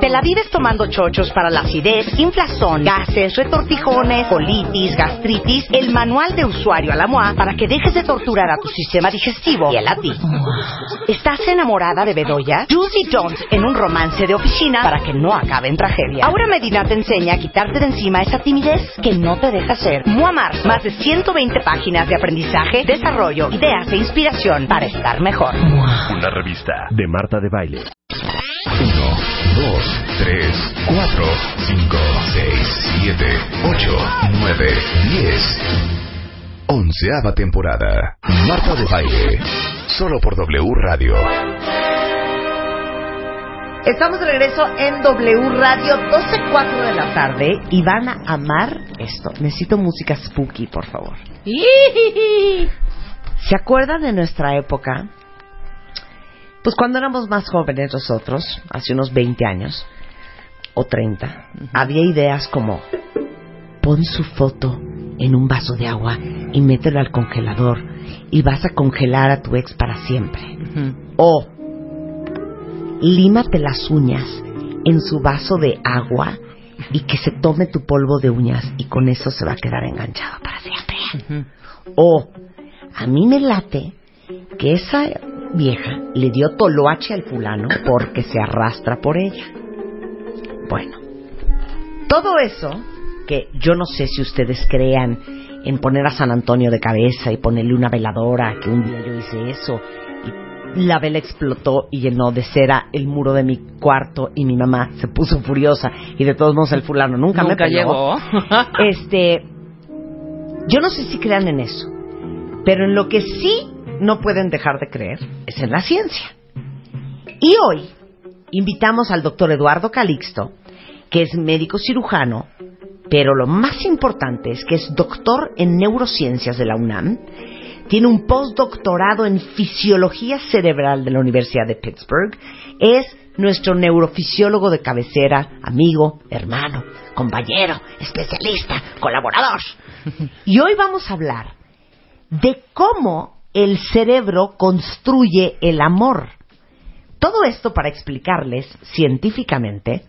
Te la vives tomando chochos para la acidez, inflazón, gases, retortijones, colitis, gastritis, el manual de usuario a la MOA para que dejes de torturar a tu sistema digestivo y a ti. ¿Estás enamorada de Bedoya? Juicy Jones en un romance de oficina para que no acabe en tragedia. Ahora Medina te enseña a quitarte de encima esa timidez que no te deja ser. MOA Mars, más de 120 páginas de aprendizaje, desarrollo, ideas e inspiración para estar mejor. Una revista de Marta de Baile. 1, 2, 3, 4, 5, 6, 7, 8, 9, 10. Onceava temporada. Marta de Baile. Solo por W Radio. Estamos de regreso en W Radio 12.04 de la tarde y van a amar esto. Necesito música spooky, por favor. ¿Se acuerdan de nuestra época? Pues cuando éramos más jóvenes nosotros, hace unos 20 años o 30, había ideas como pon su foto en un vaso de agua y mételo al congelador y vas a congelar a tu ex para siempre. O límate las uñas en su vaso de agua y que se tome tu polvo de uñas y con eso se va a quedar enganchado para siempre. O a mí me late que esa vieja le dio toloache al fulano porque se arrastra por ella. Bueno, todo eso que yo no sé si ustedes crean en poner a San Antonio de cabeza y ponerle una veladora, que un día yo hice eso y la vela explotó y llenó de cera el muro de mi cuarto y mi mamá se puso furiosa y de todos modos el fulano nunca, me peló. llegó. este, yo no sé si crean en eso, pero en lo que sí no pueden dejar de creer es en la ciencia. Y hoy invitamos al doctor Eduardo Calixto, que es médico cirujano, pero lo más importante es que es doctor en neurociencias de la UNAM, tiene un postdoctorado en fisiología cerebral de la Universidad de Pittsburgh, es nuestro neurofisiólogo de cabecera, amigo, hermano, compañero, especialista, colaborador. Y hoy vamos a hablar de cómo el cerebro construye el amor. Todo esto para explicarles científicamente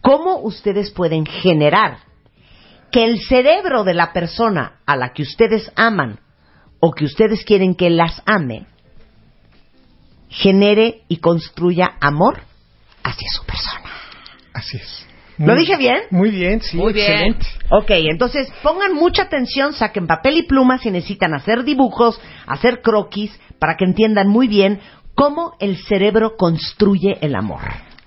cómo ustedes pueden generar que el cerebro de la persona a la que ustedes aman o que ustedes quieren que las ame genere y construya amor hacia su persona. Así es. ¿Lo dije bien? Muy bien, sí, Muy bien. excelente. Ok, entonces pongan mucha atención, saquen papel y pluma si necesitan hacer dibujos, hacer croquis, para que entiendan muy bien cómo el cerebro construye el amor.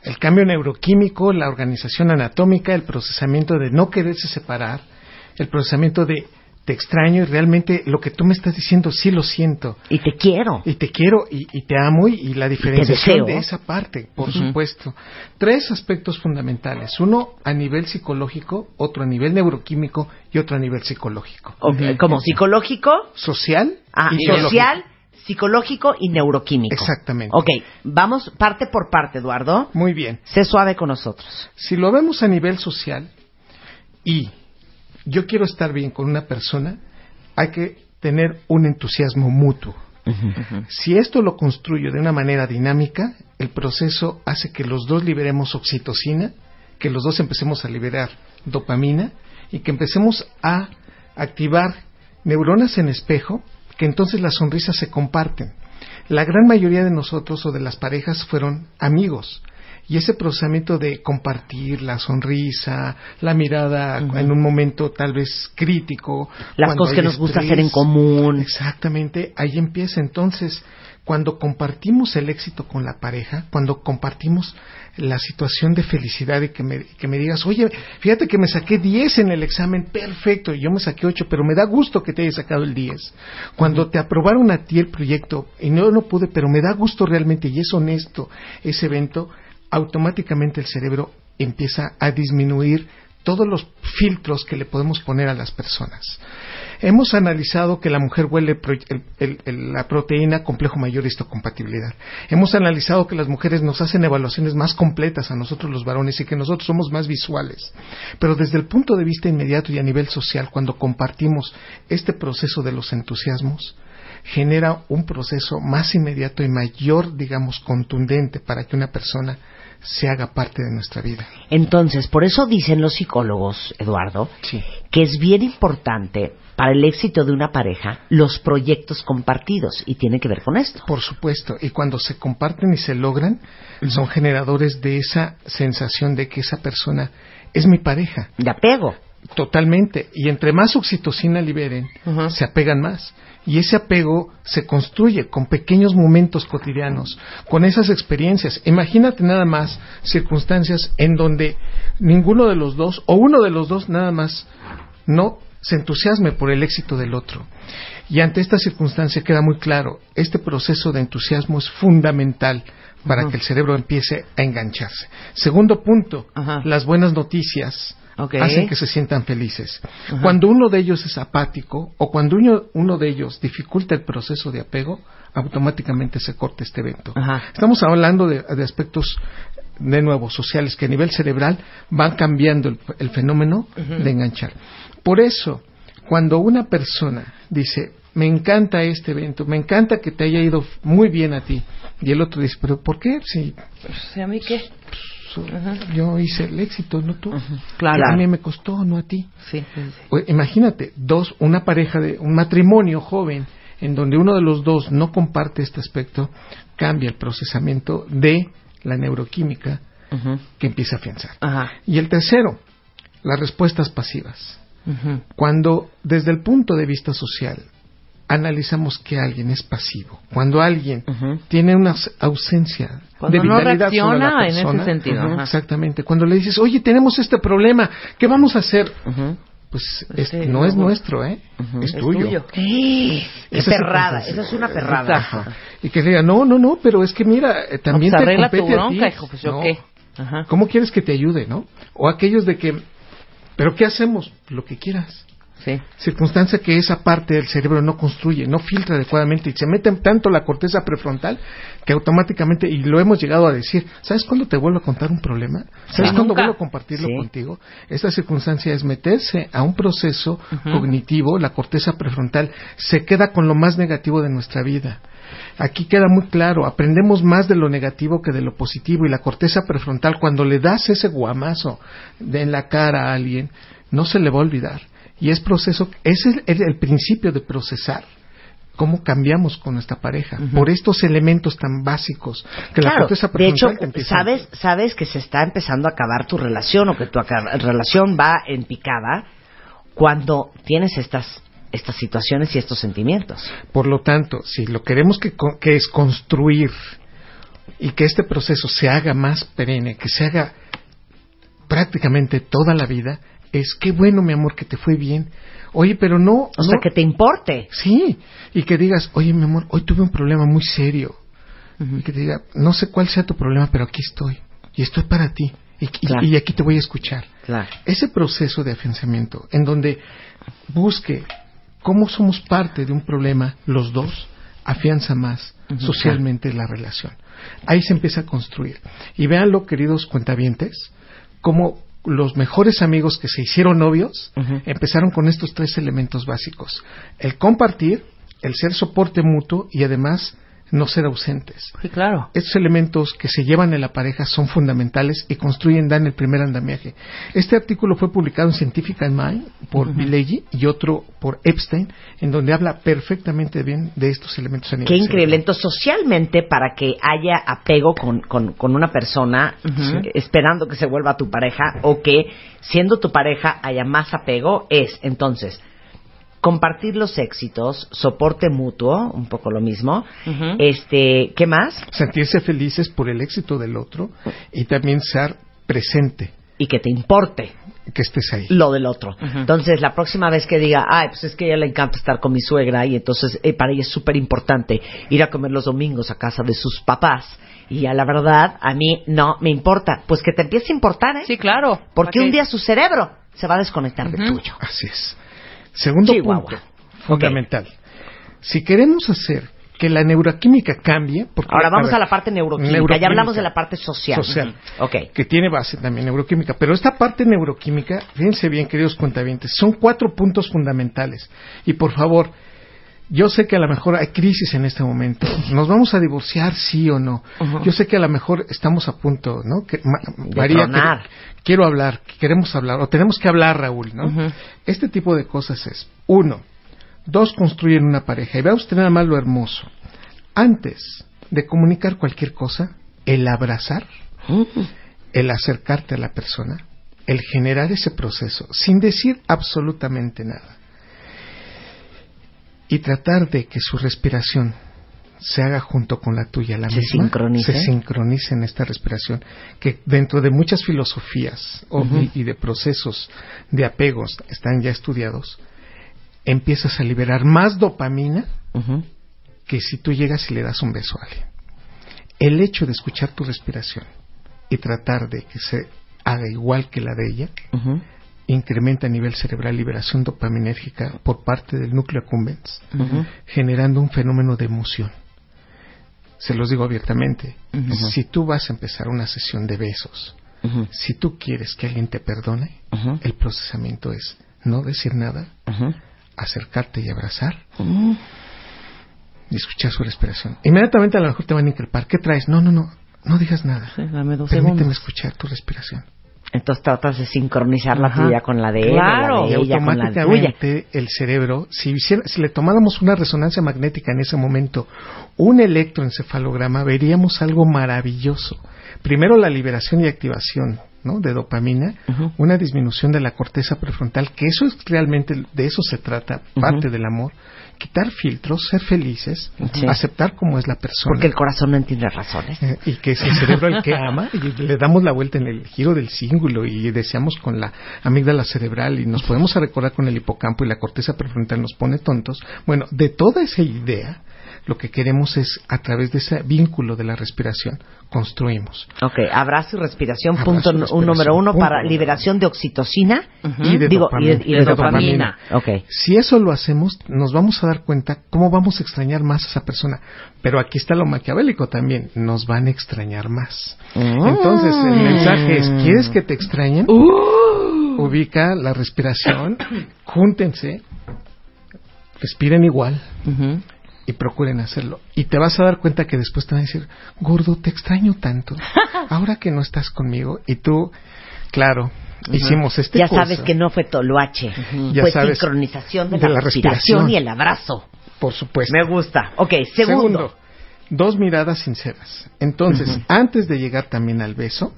El cambio neuroquímico, la organización anatómica, el procesamiento de no quererse separar, el procesamiento de te extraño y realmente lo que tú me estás diciendo sí lo siento. Y te quiero. Y te quiero y, y te amo y, y la diferenciación de esa parte, por supuesto. Tres aspectos fundamentales. Uno a nivel psicológico, otro a nivel neuroquímico y otro a nivel psicológico. Ok, Como psicológico, Social ah, y social, psicológico y neuroquímico. Exactamente. Ok, vamos parte por parte, Eduardo. Muy bien. Sé suave con nosotros. Si lo vemos a nivel social y yo quiero estar bien con una persona, hay que tener un entusiasmo mutuo. Si esto lo construyo de una manera dinámica, el proceso hace que los dos liberemos oxitocina, que los dos empecemos a liberar dopamina y que empecemos a activar neuronas en espejo, que entonces las sonrisas se comparten. La gran mayoría de nosotros o de las parejas fueron amigos. Y ese procesamiento de compartir la sonrisa, la mirada en un momento tal vez crítico. Las cosas que nos gusta estrés. hacer en común. Exactamente, ahí empieza entonces cuando compartimos el éxito con la pareja, cuando compartimos la situación de felicidad y que me, que me digas, oye, fíjate que me saqué 10 en el examen, perfecto, y yo me saqué 8, pero me da gusto que te hayas sacado el 10. Cuando te aprobaron a ti el proyecto, y no no pude, pero me da gusto realmente y es honesto ese evento, automáticamente el cerebro empieza a disminuir todos los filtros que le podemos poner a las personas. Hemos analizado que la mujer huele el- la proteína complejo mayor histocompatibilidad. Hemos analizado que las mujeres nos hacen evaluaciones más completas a nosotros los varones y que nosotros somos más visuales. Pero desde el punto de vista inmediato y a nivel social, cuando compartimos este proceso de los entusiasmos, genera un proceso más inmediato y mayor, digamos, contundente para que una persona se haga parte de nuestra vida. Entonces, por eso dicen los psicólogos, Eduardo, Sí. que es bien importante para el éxito de una pareja los proyectos compartidos y tiene que ver con esto. Por supuesto, y cuando se comparten y se logran, son generadores de esa sensación de que esa persona es mi pareja. De apego. Totalmente. Y entre más oxitocina liberen, se apegan más. Y ese apego se construye con pequeños momentos cotidianos, con esas experiencias. Imagínate nada más circunstancias en donde ninguno de los dos, o uno de los dos nada más, no se entusiasme por el éxito del otro. Y ante esta circunstancia queda muy claro, este proceso de entusiasmo es fundamental para que el cerebro empiece a engancharse. Segundo punto, las buenas noticias Hacen que se sientan felices. Cuando uno de ellos es apático o cuando uno, uno de ellos dificulta el proceso de apego, automáticamente se corta este evento. Ajá. Estamos hablando de, de aspectos de nuevo sociales que a nivel cerebral van cambiando el, el fenómeno de enganchar. Por eso, cuando una persona dice, me encanta este evento, me encanta que te haya ido muy bien a ti, y el otro dice, pero ¿por qué? Si ¿a mí qué? Yo hice el éxito, no tú. Claro. A mí me costó, no a ti. Sí, sí, sí. Imagínate, dos, una pareja de un matrimonio joven en donde uno de los dos no comparte este aspecto, cambia el procesamiento de la neuroquímica que empieza a afianzar. Ajá. Y el tercero, las respuestas pasivas. Cuando desde el punto de vista social analizamos que alguien es pasivo, cuando alguien Ujú. tiene una aus- ausencia Cuando de no vitalidad sobre la reacciona en ese persona, sentido, ujú, ajá. exactamente, cuando le dices, oye, tenemos este problema, ¿qué vamos a hacer? Ujú. Pues es- Sí, no es nuestro, ¿eh? Es Es tuyo. tuyo. ¡Qué Esa perrada! circunstancia. Esa es una perrada. Ajá. Y que diga, no, no, no, pero es que mira, eh, también pues te arregla tu compete a bronca, ti. hijo, pues, ¿yo No. qué? Ajá. ¿Cómo quieres que te ayude, no? O aquellos de que, ¿pero qué hacemos? Lo que quieras. Sí. Circunstancia que esa parte del cerebro no construye, no filtra adecuadamente y se mete tanto la corteza prefrontal que automáticamente, y lo hemos llegado a decir, ¿sabes cuándo te vuelvo a contar un problema? ¿Sabes Sí. cuándo Nunca. vuelvo a compartirlo Sí. contigo? Esta circunstancia es meterse a un proceso cognitivo, la corteza prefrontal se queda con lo más negativo de nuestra vida. Aquí queda muy claro, aprendemos más de lo negativo que de lo positivo y la corteza prefrontal cuando le das ese guamazo de en la cara a alguien, no se le va a olvidar. Y es proceso, ese es el, el principio de procesar cómo cambiamos con nuestra pareja por estos elementos tan básicos que la Claro, corteza de hecho, sabes, sabes que se está empezando a acabar tu relación o que tu relación va en picada cuando tienes estas estas situaciones y estos sentimientos. Por lo tanto, si lo queremos que, que es construir y que este proceso se haga más perenne, que se haga prácticamente toda la vida, es qué bueno, mi amor, que te fue bien. Oye, pero no, O no- sea, que te importe. sí, y que digas, oye, mi amor, hoy tuve un problema muy serio. Y que te diga, no sé cuál sea tu problema, pero aquí estoy. Y estoy para ti. Y, y- Claro. y aquí te voy a escuchar. Claro. Ese proceso de afianzamiento, en donde busque cómo somos parte de un problema, los dos, afianza más socialmente la relación. Ahí se empieza a construir. Y véanlo, queridos cuentavientes, como los mejores amigos que se hicieron novios empezaron con estos tres elementos básicos. El compartir, el ser soporte mutuo y además no ser ausentes. Sí, claro. Estos elementos que se llevan en la pareja son fundamentales y construyen, dan el primer andamiaje. Este artículo fue publicado en Scientific Mind por Bileggi y otro por Epstein, en donde habla perfectamente bien de estos elementos Qué increíble. Entonces, socialmente, para que haya apego con, con, con una persona, esperando que se vuelva tu pareja, o que siendo tu pareja haya más apego, es entonces compartir los éxitos, soporte mutuo, un poco lo mismo. Este, ¿qué más? Sentirse felices por el éxito del otro y también ser presente, Y que te importe que estés ahí. lo del otro. Entonces, la próxima vez que diga, ay, pues es que a ella le encanta estar con mi suegra y entonces eh, para ella es súper importante ir a comer los domingos a casa de sus papás. Y a la verdad, a mí no me importa. Pues que te empiece a importar, ¿eh? Sí, claro. Porque ¿Para un día su cerebro se va a desconectar de tuyo. Así es. Segundo Chihuahua. punto, fundamental. Si queremos hacer que la neuroquímica cambie, porque Ahora vamos ver, a la parte neuroquímica. Ya hablamos de la parte social. social, Ujú. Ok. que tiene base también neuroquímica, pero esta parte neuroquímica, fíjense bien, queridos cuentavientes, son cuatro puntos fundamentales. Y por favor, yo sé que a lo mejor hay crisis en este momento. ¿Nos vamos a divorciar, sí o no? Yo sé que a lo mejor estamos a punto, ¿no? Que, Ma- De María, tronar. Quiero hablar, que queremos hablar, o tenemos que hablar, Raúl, ¿no? Este tipo de cosas es, uno, dos, construyen una pareja. Y vea usted nada más lo hermoso. Antes de comunicar cualquier cosa, el abrazar, el acercarte a la persona, el generar ese proceso, sin decir absolutamente nada. Y tratar de que su respiración se haga junto con la tuya, la Se misma, sincronice. se sincronice en esta respiración, que dentro de muchas filosofías y, de procesos de apegos están ya estudiados, empiezas a liberar más dopamina que si tú llegas y le das un beso a alguien. El hecho de escuchar tu respiración y tratar de que se haga igual que la de ella, incrementa a nivel cerebral liberación dopaminérgica por parte del núcleo accumbens, generando un fenómeno de emoción. Se los digo abiertamente, si tú vas a empezar una sesión de besos, si tú quieres que alguien te perdone, el procesamiento es no decir nada, acercarte y abrazar y escuchar su respiración. Inmediatamente a lo mejor te van a increpar. ¿Qué traes? No, no, no. No digas nada. Sí, dame dos Permíteme segundos. escuchar tu respiración. Entonces tratas de sincronizar la Ajá. tuya con la de él, Claro. la Y de ella con la tuya. automáticamente el cerebro, si, hiciera- si le tomáramos una resonancia magnética en ese momento, un electroencefalograma, veríamos algo maravilloso. Primero la liberación y activación ¿no? de dopamina, una disminución de la corteza prefrontal, que eso es realmente, de eso se trata, parte del amor. Quitar filtros, ser felices, Sí. aceptar cómo es la persona. Porque el corazón no entiende razones. Eh, y que es el cerebro el que ama y le damos la vuelta en el giro del cíngulo y deseamos con la amígdala cerebral y nos podemos recordar con el hipocampo y la corteza prefrontal nos pone tontos. Bueno, de toda esa idea, lo que queremos es, a través de ese vínculo de la respiración, construimos. Ok, abrazo y respiración, Abrazo punto un número uno punto para liberación de oxitocina. Y de Digo, y de, dopamina. y de dopamina. Ok. Si eso lo hacemos, nos vamos a dar cuenta cómo vamos a extrañar más a esa persona. Pero aquí está lo maquiavélico también, nos van a extrañar más. Entonces, el mensaje es, ¿quieres que te extrañen? Ubica la respiración, júntense, respiren igual. Y procuren hacerlo. Y te vas a dar cuenta que después te van a decir, gordo, te extraño tanto. Ahora que no estás conmigo y tú, claro, hicimos este ya curso. sabes que no fue toloache, Ya fue sabes sincronización de, de la, la respiración, respiración. y el abrazo. Por supuesto. Me gusta. Ok, segundo. dos miradas sinceras. Entonces, antes de llegar también al beso,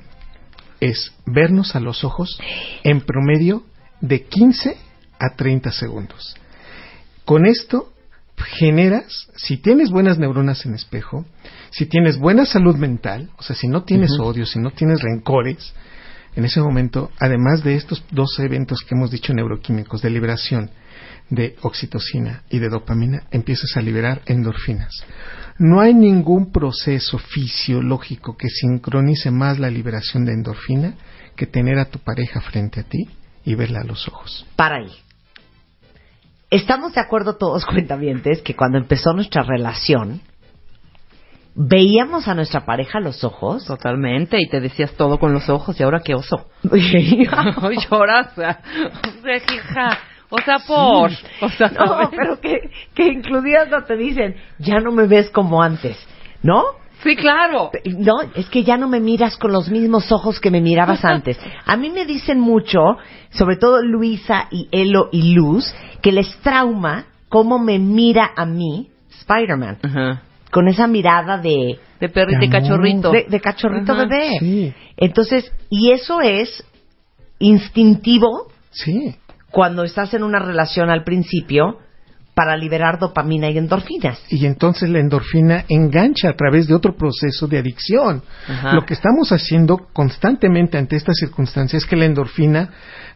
es vernos a los ojos en promedio de 15 a 30 segundos. Con esto generas, si tienes buenas neuronas en espejo, si tienes buena salud mental, o sea, si no tienes odio, si no tienes rencores, en ese momento, además de estos dos eventos que hemos dicho neuroquímicos de liberación de oxitocina y de dopamina, empiezas a liberar endorfinas. No hay ningún proceso fisiológico que sincronice más la liberación de endorfina que tener a tu pareja frente a ti y verla a los ojos. Para ahí. Estamos de acuerdo todos, cuentavientes, que cuando empezó nuestra relación, veíamos a nuestra pareja a los ojos. Totalmente, y te decías todo con los ojos, y ahora qué oso. Lloras. O sea, hija, o sea, por. O sea, No, pero que, que inclusive hasta te dicen, ya no me ves como antes, ¿no? Sí, claro. No, es que ya no me miras con los mismos ojos que me mirabas antes. A mí me dicen mucho, sobre todo Luisa y Elo y Luz, que les trauma cómo me mira a mí Spider-Man, Ajá. con esa mirada de, De perrito De cachorrito. de, de cachorrito Ajá. bebé. Sí, Entonces, y eso es instintivo sí. cuando estás en una relación al principio para liberar dopamina y endorfinas. Y entonces la endorfina engancha a través de otro proceso de adicción. Ajá. Lo que estamos haciendo constantemente ante estas circunstancias es que la endorfina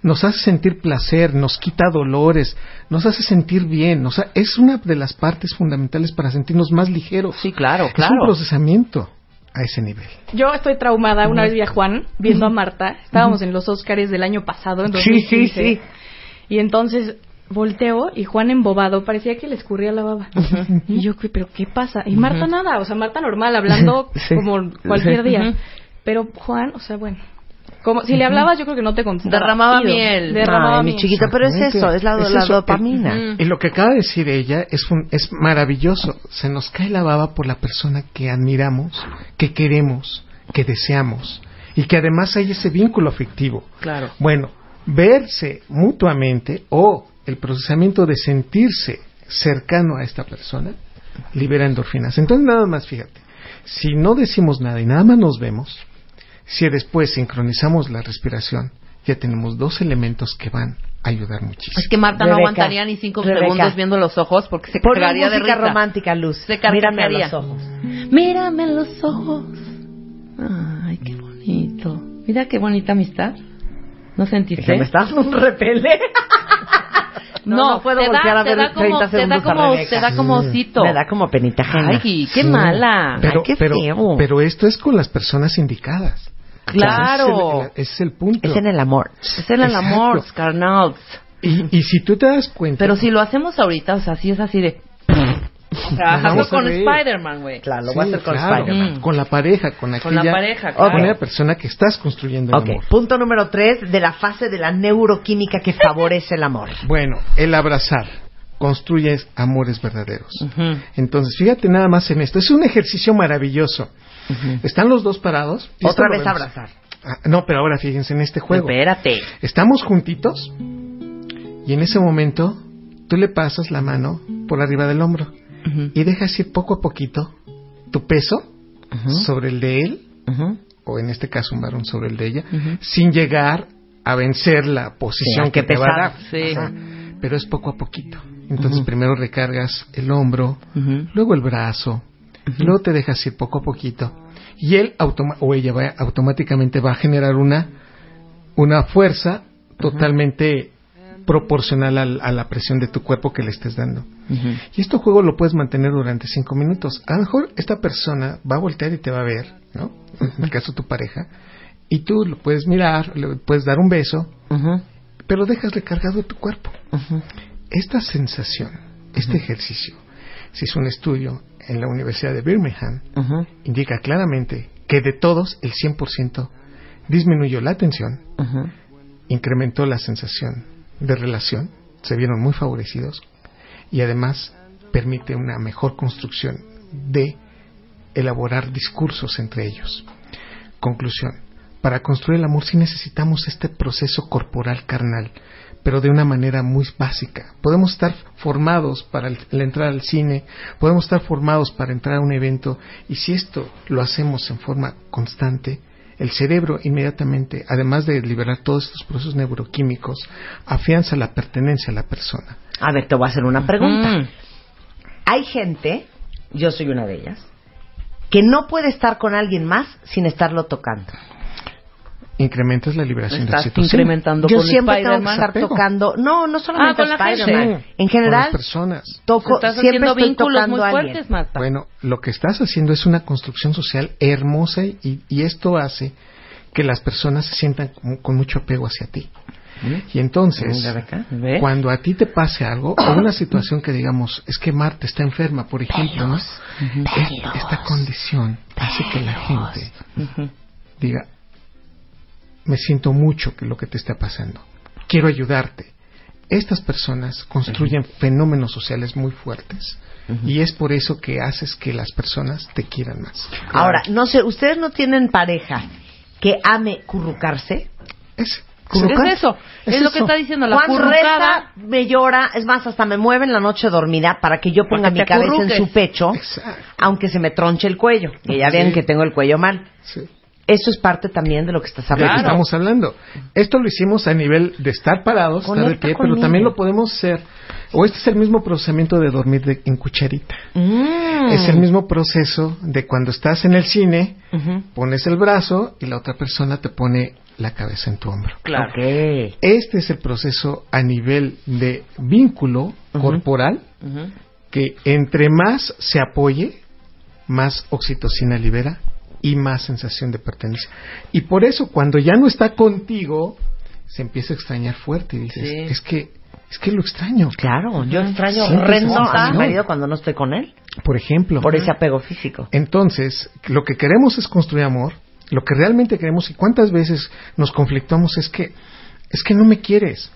nos hace sentir placer, nos quita dolores, nos hace sentir bien. O sea, es una de las partes fundamentales para sentirnos más ligeros. Sí, claro, Es un claro. procesamiento a ese nivel. Yo estoy traumada. Una vez vi a Juan viendo a Marta. Estábamos en los Oscars del año pasado, en Sí, 2015. sí, sí. Y entonces volteo y Juan embobado, parecía que le escurría la baba. Y yo, "¿Qué- ¿pero qué pasa? Y Marta nada, o sea, Marta normal, hablando Sí. como cualquier día. Pero Juan, o sea, bueno. Como, si le hablabas, yo creo que no te contestaba. Derramaba Ido. miel. Derramaba Ay, mi miel. chiquito, pero es eso, es la, Es la eso. dopamina. Y lo que acaba de decir ella es, un- es maravilloso. Se nos cae la baba por la persona que admiramos, que queremos, que deseamos. Y que además hay ese vínculo afectivo. Claro. Bueno, verse mutuamente o el procesamiento de sentirse cercano a esta persona libera endorfinas. Entonces nada más fíjate, si no decimos nada y nada más nos vemos, si después sincronizamos la respiración, ya tenemos dos elementos que van a ayudar muchísimo. Es que Marta no aguantaría ni cinco Rebeca. segundos viendo los ojos porque se Ponme cagaría de risa. romántica, Luz. Se Mírame a los ojos. Mírame en los ojos. Ay, qué bonito. Mira qué bonita amistad. ¿No sentiste? Que me estás dando un repele. No, no puedo te voltear da, a ver da 30 como, te segundos da a como, Rebeca. te da como osito. Me da como penita ajena. Ay, qué Sí. mala. Pero, Ay, qué pero, feo. pero esto es con las personas indicadas. Claro. Ese es el, ese es el punto. Es en el amor. Es en el Exacto. amor, carnal. y, y si tú te das cuenta... Pero si lo hacemos ahorita, o sea, sí es así de... O sea, hazlo vamos a con. Spider-Man, güey. Claro, lo Sí, voy a hacer con claro, Spider-Man. Mm. Con la pareja, con Con aquella... la pareja, Con la persona que estás construyendo el Ok, amor. punto número tres de la fase de la neuroquímica que favorece el amor. Bueno, el abrazar construye amores verdaderos. Entonces, fíjate nada más en esto. Es un ejercicio maravilloso. Están los dos parados. Otra vez vemos. abrazar. Ah, no, pero ahora fíjense en este juego. Espérate. Estamos juntitos y en ese momento tú le pasas la mano por arriba del hombro Y dejas ir poco a poquito tu peso sobre el de él, o en este caso un varón sobre el de ella, sin llegar a vencer la posición Sí, que te va a dar. pesado. Sí. Ajá. Pero es poco a poquito. Entonces primero recargas el hombro, luego el brazo, luego te dejas ir poco a poquito y él o ella va, automáticamente va a generar una una fuerza totalmente proporcional al- a la presión de tu cuerpo que le estés dando. Y este juego lo puedes mantener durante cinco minutos. A lo mejor esta persona va a voltear y te va a ver, ¿no? En el caso de tu pareja, y tú lo puedes mirar, le puedes dar un beso, pero dejas recargado tu cuerpo. Esta sensación, este ejercicio, se hizo un estudio en la Universidad de Birmingham, indica claramente que de todos el 100% disminuyó la tensión, incrementó la sensación de relación, se vieron muy favorecidos y además permite una mejor construcción de elaborar discursos entre ellos. Conclusión. Para construir el amor sí necesitamos este proceso corporal carnal, pero de una manera muy básica. Podemos estar formados para el, entrar al cine, podemos estar formados para entrar a un evento, y si esto lo hacemos en forma constante, el cerebro inmediatamente, además de liberar todos estos procesos neuroquímicos, afianza la pertenencia a la persona. A ver, te voy a hacer una pregunta. Mm. Hay gente, yo soy una de ellas, que no puede estar con alguien más sin estarlo tocando. Incrementas la liberación de Estás oxitocina. incrementando Yo con siempre tengo que estar Apego. tocando, no, no solamente Ah, con la gente. Spider-Man. En con general, las personas. toco, Estás siempre estoy vínculos tocando muy a alguien. fuertes, Marta. Bueno, lo que estás haciendo es una construcción social hermosa y, y esto hace que las personas se sientan con, con mucho apego hacia ti. Y entonces, Mm, Rebeca. ¿Ves? cuando a ti te pase algo, o una situación que digamos, es que Marta está enferma, por ejemplo, ¿no? Es- esta condición hace que la gente Ujú. diga, me siento mucho que lo que te está pasando, quiero ayudarte. Estas personas construyen fenómenos sociales muy fuertes y es por eso que haces que las personas te quieran más. Ahora, no sé, ¿ustedes no tienen pareja que ame currucarse? Es, Es eso, es, Es lo que está diciendo la currucada. me llora, es más, hasta me mueve en la noche dormida para que yo ponga mi cabeza en su pecho, Exacto. aunque se me tronche el cuello. Que ya Sí. ven que tengo el cuello mal. Sí. Eso es parte también de lo que estás de lo que hablando. estamos hablando. Esto lo hicimos a nivel de estar parados, estar de Conecta pie, conmigo. pero también lo podemos hacer. O este es el mismo procesamiento de dormir de- en cucharita. Mm. Es el mismo proceso de cuando estás en el cine, pones el brazo y la otra persona te pone la cabeza en tu hombro. Claro. Ok. Este es el proceso a nivel de vínculo corporal que entre más se apoye, más oxitocina libera y más sensación de pertenencia. Y por eso cuando ya no está contigo, se empieza a extrañar fuerte y dices, Sí. es que es que lo extraño. Claro, yo extraño horrendo a mi marido cuando no estoy con él, Por ejemplo, por ese apego físico. entonces, lo que queremos es construir amor Lo que realmente queremos y cuántas veces nos conflictamos es que es que no me quieres.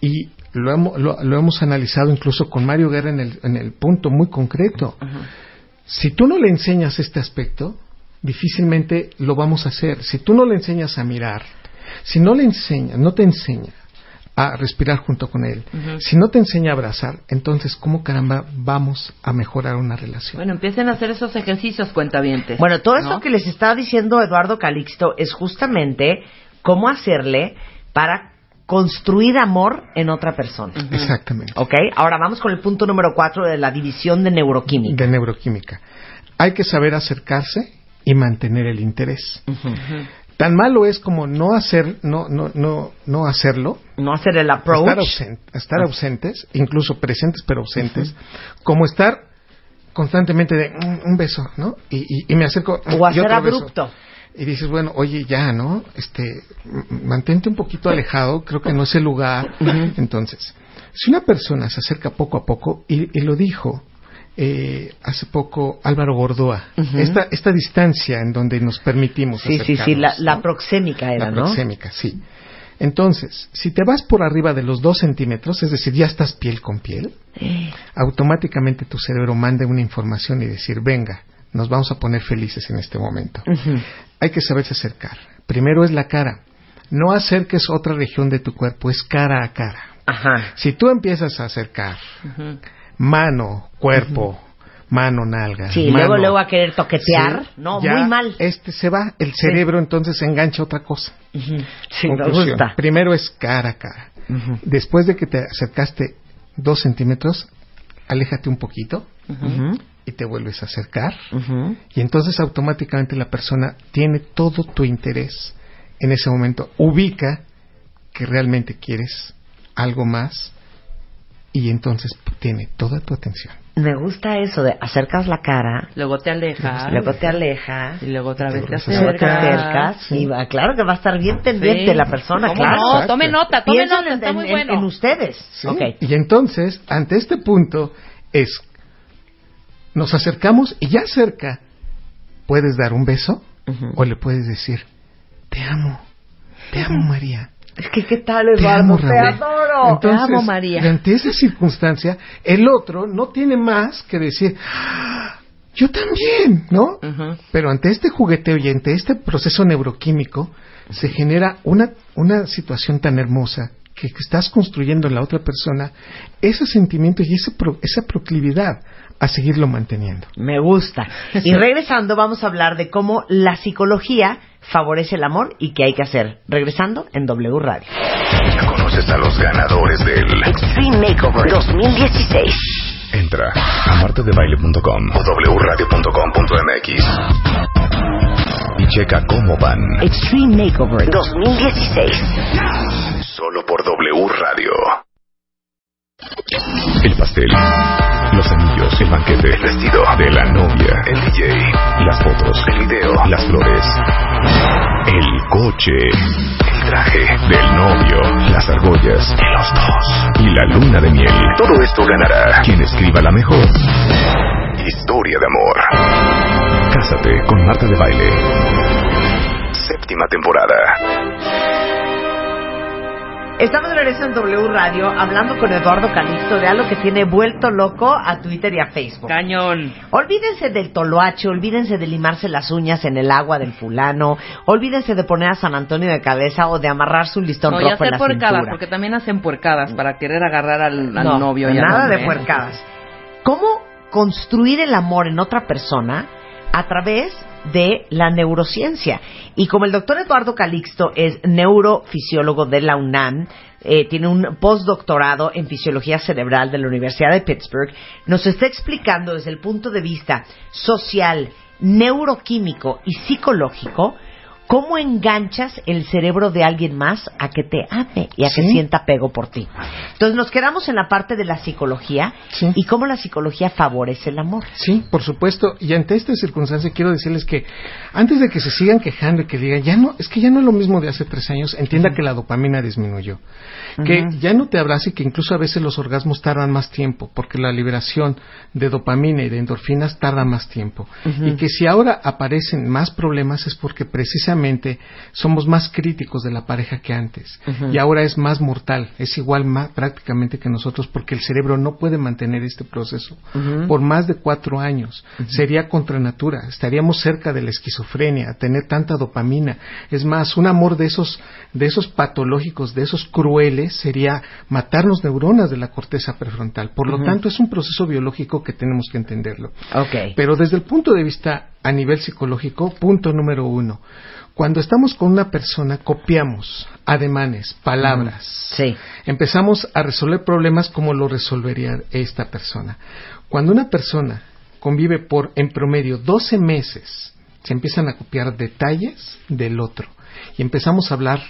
Y lo hemos, lo, hemos analizado incluso con Mario Guerra en el, en el punto muy concreto. Si tú no le enseñas este aspecto, difícilmente lo vamos a hacer. Si tú no le enseñas a mirar, si no le enseñas, no te enseña a respirar junto con él, si no te enseña a abrazar, entonces, ¿cómo caramba vamos a mejorar una relación? Bueno, empiecen a hacer esos ejercicios, cuentavientes. Bueno, todo esto que les está diciendo Eduardo Calixto es justamente cómo hacerle para construir amor en otra persona. Exactamente. ¿Ok? Ahora vamos con el punto número cuatro de la división de neuroquímica. De neuroquímica. Hay que saber acercarse y mantener el interés. Tan malo es como no hacer, no, no, no, no hacerlo. No hacer el approach. Estar, ah. ausentes, incluso presentes pero ausentes, como estar constantemente de mm, un beso, ¿no? Y, me acerco. O hacer abrupto. Y dices, bueno, oye, ya, ¿no? Este, mantente un poquito alejado, creo que no es el lugar. Entonces, si una persona se acerca poco a poco, y lo dijo, eh, hace poco Álvaro Gordoa. esta, esta distancia en donde nos permitimos Sí, sí, sí, la, proxémica era, la proxémica, sí. Entonces, si te vas por arriba de los dos centímetros, es decir, ya estás piel con piel, eh. automáticamente tu cerebro manda una información y decir, venga, nos vamos a poner felices en este momento. Hay que saberse acercar. Primero es la cara. No acerques otra región de tu cuerpo, es cara a cara. Ajá. Si tú empiezas a acercar mano, cuerpo, mano, nalga. Sí, luego, luego a querer toquetear, no, muy mal. Este se va, el cerebro entonces engancha otra cosa. Sí, me gusta. Primero es cara a cara. Después de que te acercaste dos centímetros, aléjate un poquito y te vuelves a acercar. Y entonces automáticamente la persona tiene todo tu interés en ese momento. Ubica que realmente quieres algo más y entonces tiene toda tu atención. Me gusta eso de acercas la cara, luego te alejas, luego te alejas y luego otra vez te acercas, y va, claro que va a estar bien pendiente la persona, claro. No, tome nota, tome nota, está muy bueno. En, ustedes. Y entonces, ante este punto es nos acercamos y ya cerca puedes dar un beso o le puedes decir, "Te amo. Te amo, María." Es que, ¿qué tal, Eduardo? Te, adoro. Amo, María. Ante esa circunstancia, el otro no tiene más que decir, ah, yo también, ¿no? Pero ante este jugueteo y ante este proceso neuroquímico, se genera una, una situación tan hermosa que, estás construyendo en la otra persona, ese sentimiento y esa, esa proclividad a seguirlo manteniendo. Me gusta. Y regresando, vamos a hablar de cómo la psicología favorece el amor y qué hay que hacer. Regresando en W Radio. ¿Ya conoces a los ganadores del Extreme Makeover 2016? Entra a martadebaile.com o wradio.com.mx y checa cómo van. Extreme Makeover 2016. Solo por W Radio. El pastel, el banquete, el vestido. De la novia, el DJ, las fotos, el video, las flores, el coche, el traje. Del novio, las argollas, los dos. Y la luna de miel. Todo esto ganará. Quien escriba la mejor. Historia de amor. Cásate con Marta de Baile. Séptima temporada. Estamos de regreso en W Radio hablando con Eduardo Calixto de algo que tiene vuelto loco a Twitter y a Facebook. Cañón. Olvídense del toloache, olvídense de limarse las uñas en el agua del fulano, olvídense de poner a San Antonio de cabeza o de amarrarse un listón rojo en la puercadas, porque también hacen puercadas para querer agarrar al, novio. Y nada de puercadas. ¿Cómo construir el amor en otra persona a través de la neurociencia. Y como el doctor Eduardo Calixto es neurofisiólogo de la UNAM, eh, tiene un postdoctorado en fisiología cerebral de la Universidad de Pittsburgh, nos está explicando desde el punto de vista social, neuroquímico y psicológico ¿Cómo enganchas el cerebro de alguien más a que te ame y a que Sí. sienta apego por ti? Entonces nos quedamos en la parte de la psicología Sí. y cómo la psicología favorece el amor. Sí, por supuesto. Y ante esta circunstancia quiero decirles que antes de que se sigan quejando y que digan, ya no, es que ya no es lo mismo de hace tres años, entienda que la dopamina disminuyó. Que ya no te abrace y que incluso a veces los orgasmos tardan más tiempo, porque la liberación de dopamina y de endorfinas tarda más tiempo. Y que si ahora aparecen más problemas es porque precisamente somos más críticos de la pareja que antes. Y ahora es más mortal, es igual más prácticamente que nosotros porque el cerebro no puede mantener este proceso por más de cuatro años. Sería contra natura, estaríamos cerca de la esquizofrenia, tener tanta dopamina. Es más, un amor de esos, de esos patológicos, de esos crueles, sería matarnos neuronas de la corteza prefrontal. Por lo tanto, es un proceso biológico que tenemos que entenderlo. Ok. Pero desde el punto de vista a nivel psicológico, punto número uno. Cuando estamos con una persona, copiamos ademanes, palabras. Sí. Empezamos a resolver problemas como lo resolvería esta persona. Cuando una persona convive por, en promedio, 12 meses, se empiezan a copiar detalles del otro. Y empezamos a hablar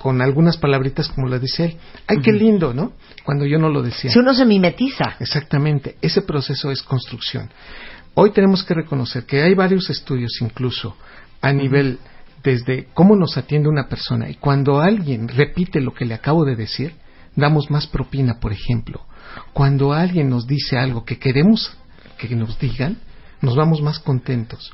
con algunas palabritas como lo dice él. ¡Ay, qué lindo, ¿no? Cuando yo no lo decía. Si uno se mimetiza. Exactamente, ese proceso es construcción. Hoy tenemos que reconocer que hay varios estudios incluso a nivel desde cómo nos atiende una persona y cuando alguien repite lo que le acabo de decir, damos más propina, por ejemplo. Cuando alguien nos dice algo que queremos que nos digan, nos vamos más contentos.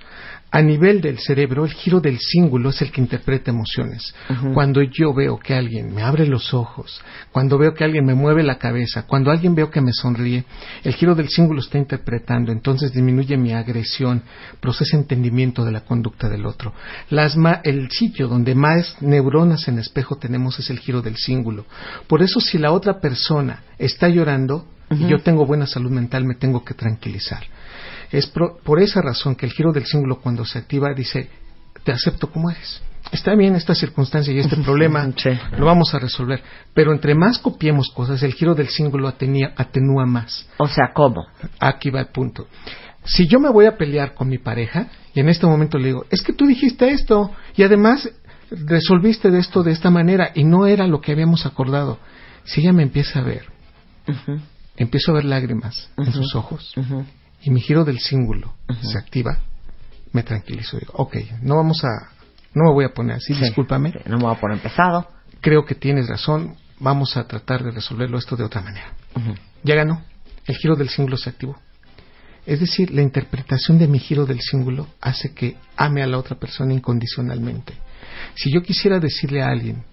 A nivel del cerebro, el giro del cíngulo es el que interpreta emociones. Cuando yo veo que alguien me abre los ojos, cuando veo que alguien me mueve la cabeza, cuando alguien veo que me sonríe, el giro del cíngulo está interpretando, entonces disminuye mi agresión, procesa entendimiento de la conducta del otro. Las ma- el sitio donde más neuronas en espejo tenemos es el giro del cíngulo. Por eso si la otra persona está llorando y yo tengo buena salud mental, me tengo que tranquilizar. Es pro- por esa razón que el giro del símbolo cuando se activa dice, te acepto como eres. Está bien esta circunstancia y este problema, Sí. lo vamos a resolver. Pero entre más copiemos cosas, el giro del símbolo atenía- atenúa más. O sea, ¿cómo? Aquí va el punto. Si yo me voy a pelear con mi pareja y en este momento le digo, es que tú dijiste esto y además resolviste de esto de esta manera y no era lo que habíamos acordado. Si ella me empieza a ver, empiezo a ver lágrimas en sus ojos y mi giro del símbolo se activa, me tranquilizo. Digo, ok, no vamos a, no me voy a poner así, discúlpame, Sí, No me voy a poner pesado. creo que tienes razón, vamos a tratar de resolverlo esto de otra manera. Ya ganó, el giro del símbolo se activó. Es decir, la interpretación de mi giro del símbolo hace que ame a la otra persona incondicionalmente. Si yo quisiera decirle a alguien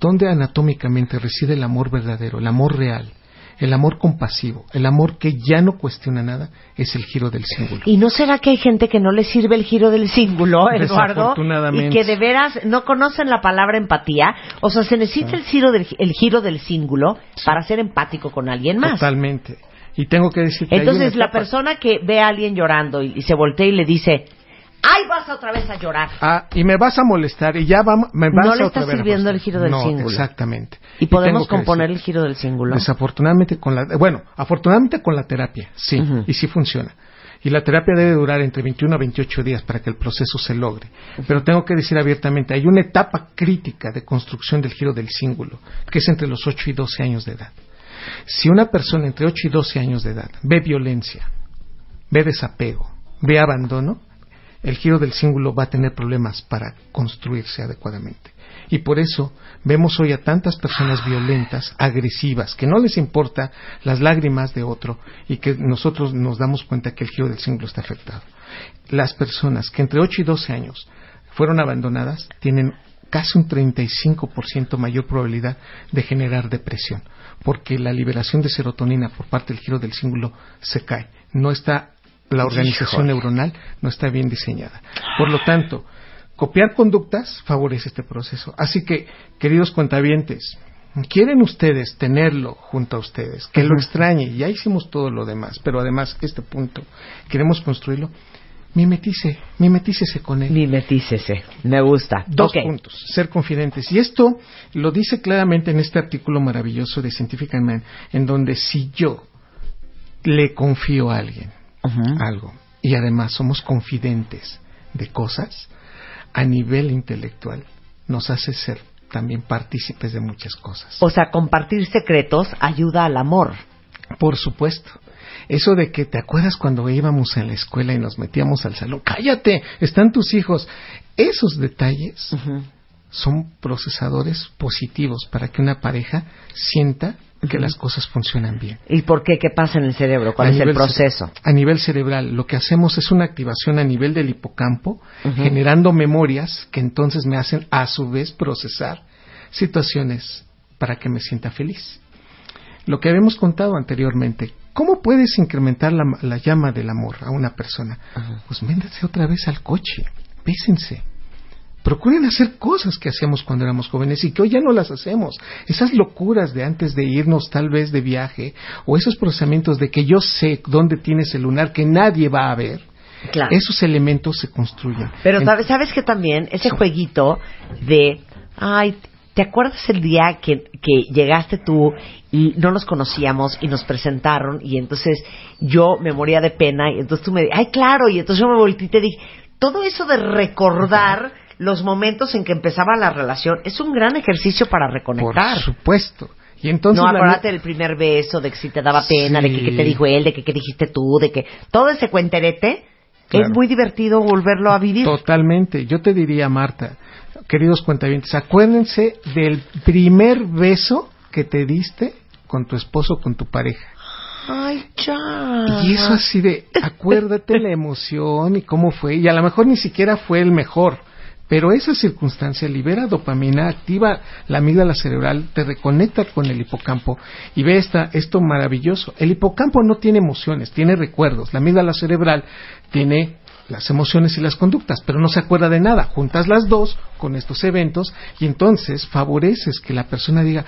dónde anatómicamente reside el amor verdadero, el amor real, el amor compasivo, el amor que ya no cuestiona nada, es el giro del símbolo. ¿Y no será que hay gente que no le sirve el giro del cíngulo, Eduardo? Y que de veras no conocen la palabra empatía. O sea, se necesita el giro del, el giro del cíngulo para ser empático con alguien más. Totalmente. Y tengo que decir que Entonces, la etapa- persona que ve a alguien llorando y, y se voltea y le dice, ¡ay, vas otra vez a llorar! Ah, y me vas a molestar y ya vamos, me vas No a le otra está vez a sirviendo el giro del no, símbolo. Exactamente. Y podemos tengo que componer el giro del cíngulo. Desafortunadamente con la, bueno, afortunadamente con la terapia, sí, Ujú. y sí funciona. Y la terapia debe durar entre 21 a 28 días para que el proceso se logre. Pero tengo que decir abiertamente, hay una etapa crítica de construcción del giro del símbolo, que es entre los 8 y 12 años de edad. Si una persona entre 8 y 12 años de edad ve violencia, ve desapego, ve abandono, el giro del símbolo va a tener problemas para construirse adecuadamente. Y por eso vemos hoy a tantas personas violentas, agresivas, que no les importa las lágrimas de otro y que nosotros nos damos cuenta que el giro del símbolo está afectado. Las personas que entre 8 y 12 años fueron abandonadas tienen casi un 35% mayor probabilidad de generar depresión, porque la liberación de serotonina por parte del giro del símbolo se cae. No está la organización neuronal no está bien diseñada. Por lo tanto, copiar conductas favorece este proceso. Así que, queridos cuentavientes, ¿quieren ustedes tenerlo junto a ustedes? Que lo extrañe, ya hicimos todo lo demás, pero además este punto, queremos construirlo, mimetice, mimetícese con él. Mimetícese. Me gusta. Dos puntos, ser confidentes. Y esto lo dice claramente en este artículo maravilloso de Scientific Man, en donde si yo le confío a alguien Algo y además somos confidentes de cosas, a nivel intelectual nos hace ser también partícipes de muchas cosas. O sea, compartir secretos ayuda al amor. Por supuesto. Eso de que te acuerdas cuando íbamos a la escuela y nos metíamos al salón, cállate, están tus hijos. Esos detalles son procesadores positivos para que una pareja sienta que las cosas funcionan bien. ¿Y por qué? ¿Qué pasa en el cerebro? ¿Cuál A es el proceso? A nivel cerebral, lo que hacemos es una activación a nivel del hipocampo, generando memorias que entonces me hacen a su vez procesar situaciones para que me sienta feliz. Lo que habíamos contado anteriormente, ¿cómo puedes incrementar la, la llama del amor a una persona? Pues méndanse otra vez al coche, bésense. Procuren hacer cosas que hacíamos cuando éramos jóvenes y que hoy ya no las hacemos. Esas locuras de antes de irnos tal vez de viaje o esos procesamientos de que yo sé dónde tienes el lunar que nadie va a ver. Claro. Esos elementos se construyen. Pero sabes, sabes que también ese jueguito de, ay, ¿te acuerdas el día que, que llegaste tú y no nos conocíamos y nos presentaron y entonces yo me moría de pena y entonces tú me ay, claro, y entonces yo me volteé y te dije, todo eso de recordar los momentos en que empezaba la relación es un gran ejercicio para Por reconectar. supuesto. Y entonces no, acuérdate del primer beso, de que si te daba pena, de que qué te dijo él, de que qué dijiste tú, de que todo ese cuenterete Claro. es muy divertido volverlo a vivir. Totalmente. Yo te diría, Marta, queridos cuentavientes, acuérdense del primer beso que te diste con tu esposo, con tu pareja. Ay, ya. Y eso así de, acuérdate la emoción y cómo fue. Y a lo mejor ni siquiera fue el mejor. Pero esa circunstancia libera dopamina, activa la amígdala cerebral, te reconecta con el hipocampo y ve esta, esto maravilloso. El hipocampo no tiene emociones, tiene recuerdos. La amígdala cerebral tiene las emociones y las conductas, pero no se acuerda de nada. Juntas las dos con estos eventos y entonces favoreces que la persona diga,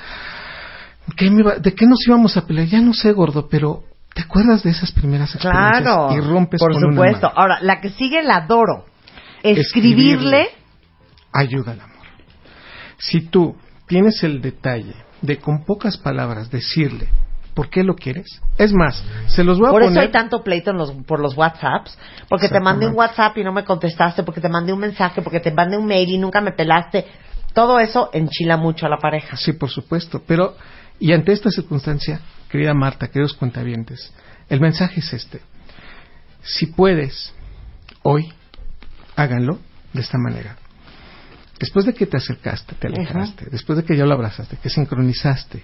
¿qué me iba- ¿de qué nos íbamos a pelear? Ya no sé, gordo, pero ¿te acuerdas de esas primeras experiencias? Claro. Y rompes Por con supuesto. Ahora, la que sigue la adoro. Escribirle. Escribirle. Ayuda al amor. Si tú tienes el detalle de con pocas palabras decirle por qué lo quieres, es más, se los voy a Por eso poner. hay tanto pleito en los, por los WhatsApps. Porque te mandé un. WhatsApp y no me contestaste, porque te mandé un mensaje, porque te mandé un mail y nunca me pelaste. Todo eso enchila mucho a la pareja. Sí, por supuesto. Pero, y ante esta circunstancia, querida Marta, queridos cuentavientes, el mensaje es este. Si puedes, hoy, háganlo de esta manera. Después de que te acercaste, te alejaste, después de que ya lo abrazaste, que sincronizaste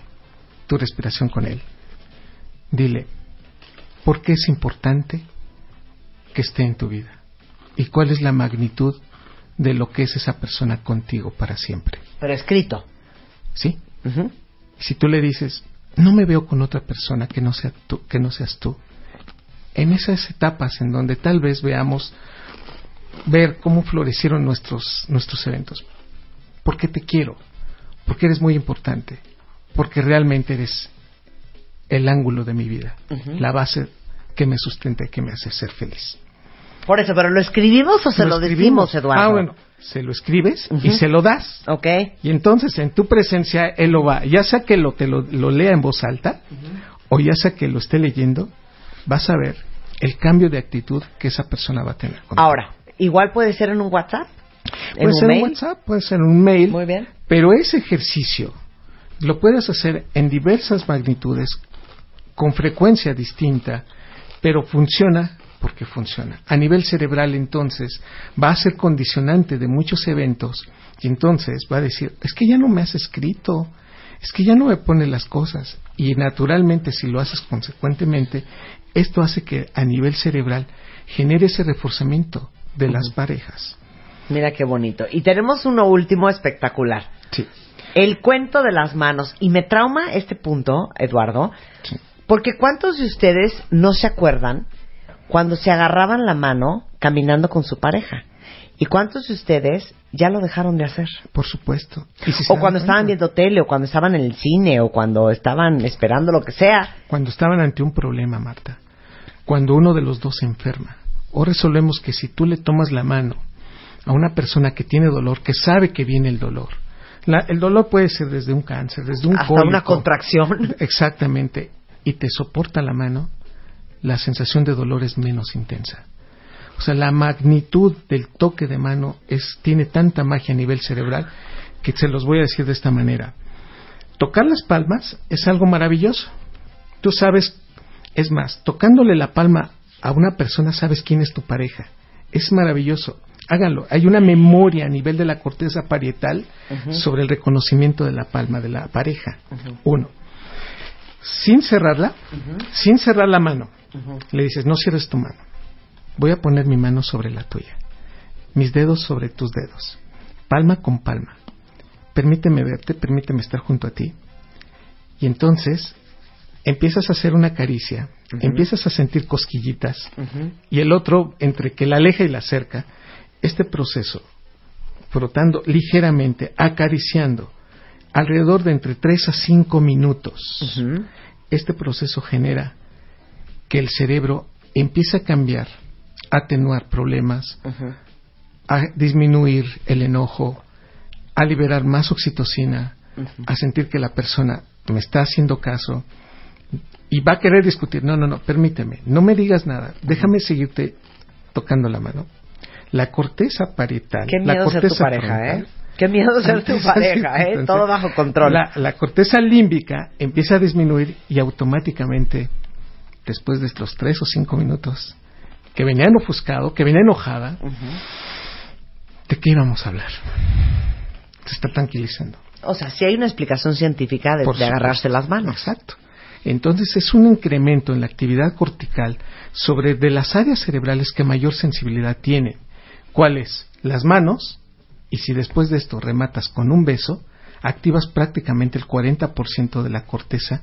tu respiración con él, dile, ¿por qué es importante que esté en tu vida? ¿Y cuál es la magnitud de lo que es esa persona contigo para siempre? Pero escrito. ¿Sí? Si tú le dices, no me veo con otra persona que no, sea tú, que no seas tú, en esas etapas en donde tal vez veamos ver cómo florecieron nuestros, nuestros eventos. Porque te quiero, porque eres muy importante, porque realmente eres el ángulo de mi vida, la base que me sustenta y que me hace ser feliz. Por eso, pero ¿lo escribimos o se lo, escribimos. decimos, Eduardo? Ah, bueno, se lo escribes y se lo das. Ok. Y entonces en tu presencia él lo va, ya sea que lo, te lo, lo lea en voz alta o ya sea que lo esté leyendo, vas a ver el cambio de actitud que esa persona va a tener. contigo. Ahora, igual puede ser en un WhatsApp. ¿En puede un ser un WhatsApp, puede ser un mail, Muy bien. pero ese ejercicio lo puedes hacer en diversas magnitudes, con frecuencia distinta, pero funciona porque funciona. A nivel cerebral entonces va a ser condicionante de muchos eventos y entonces va a decir, es que ya no me has escrito, es que ya no me pone las cosas y naturalmente si lo haces consecuentemente, esto hace que a nivel cerebral genere ese reforzamiento de las parejas. Mira qué bonito. Y tenemos uno último espectacular. Sí. El cuento de las manos. Y me trauma este punto, Eduardo, Sí. porque ¿cuántos de ustedes no se acuerdan cuando se agarraban la mano caminando con su pareja? ¿Y cuántos de ustedes ya lo dejaron de hacer? Por supuesto. Si O cuando estaban viendo tele, o cuando estaban en el cine, o cuando estaban esperando lo que sea. Cuando estaban ante un problema, Marta. Cuando uno de los dos se enferma. O resolvemos que si tú le tomas la mano a una persona que tiene dolor, que sabe que viene el dolor. La- el dolor puede ser desde un cáncer, desde un Hasta cólico. una contracción. Exactamente. Y te soporta la mano, la sensación de dolor es menos intensa. O sea, la magnitud del toque de mano es, tiene tanta magia a nivel cerebral que se los voy a decir de esta manera. Tocar las palmas es algo maravilloso. Tú sabes, es más, tocándole la palma a una persona sabes quién es tu pareja. Es maravilloso. Háganlo. Hay una memoria a nivel de la corteza parietal sobre el reconocimiento de la palma de la pareja. Uno. Sin cerrarla, sin cerrar la mano, le dices, no cierres tu mano. Voy a poner mi mano sobre la tuya. Mis dedos sobre tus dedos. Palma con palma. Permíteme verte, permíteme estar junto a ti. Y entonces empiezas a hacer una caricia, empiezas a sentir cosquillitas y el otro, entre que la aleja y la acerca, este proceso, frotando ligeramente, acariciando, alrededor de entre 3 a 5 minutos, este proceso genera que el cerebro empiece a cambiar, a atenuar problemas, a disminuir el enojo, a liberar más oxitocina, a sentir que la persona me está haciendo caso, y va a querer discutir. No, no, no, permíteme, no me digas nada, déjame seguirte tocando la mano. La corteza parietal. Qué miedo la corteza ser tu pareja, ¿eh? Qué miedo ser tu pareja, ¿eh? Todo bajo control. La, la, corteza límbica empieza a disminuir y automáticamente, después de estos tres o cinco minutos, que venía ofuscado, que venía enojada, ¿de qué íbamos a hablar? Se está tranquilizando. O sea, si hay una explicación científica de, de agarrarse las manos. Exacto. Entonces es un incremento en la actividad cortical sobre de las áreas cerebrales que mayor sensibilidad tienen. ¿Cuáles? Las manos, y si después de esto rematas con un beso, activas prácticamente el 40% de la corteza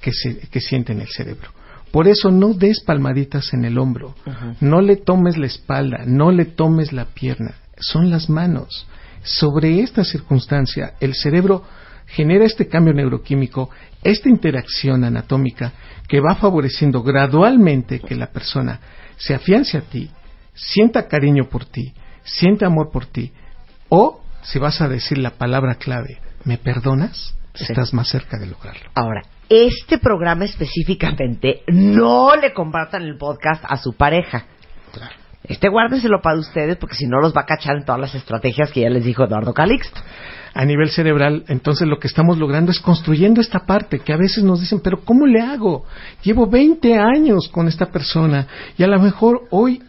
que, se, que siente en el cerebro. Por eso no des palmaditas en el hombro, no le tomes la espalda, no le tomes la pierna, son las manos. Sobre esta circunstancia, el cerebro genera este cambio neuroquímico, esta interacción anatómica que va favoreciendo gradualmente que la persona se afiance a ti, sienta cariño por ti, sienta amor por ti, o si vas a decir la palabra clave, ¿me perdonas? Estás más cerca de lograrlo. Ahora, este programa específicamente no le compartan el podcast a su pareja. Claro. Este guárdenselo para ustedes porque si no los va a cachar en todas las estrategias que ya les dijo Eduardo Calixto. A nivel cerebral, entonces lo que estamos logrando es construyendo esta parte que a veces nos dicen, pero ¿cómo le hago? Llevo 20 años con esta persona y a lo mejor hoy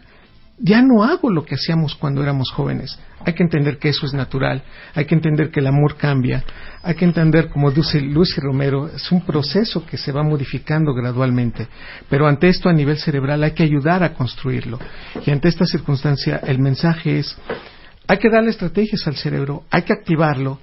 ya no hago lo que hacíamos cuando éramos jóvenes. Hay que entender que eso es natural, hay que entender que el amor cambia, hay que entender, como dice Lucy Romero, es un proceso que se va modificando gradualmente. Pero ante esto a nivel cerebral hay que ayudar a construirlo. Y ante esta circunstancia el mensaje es, hay que darle estrategias al cerebro, hay que activarlo,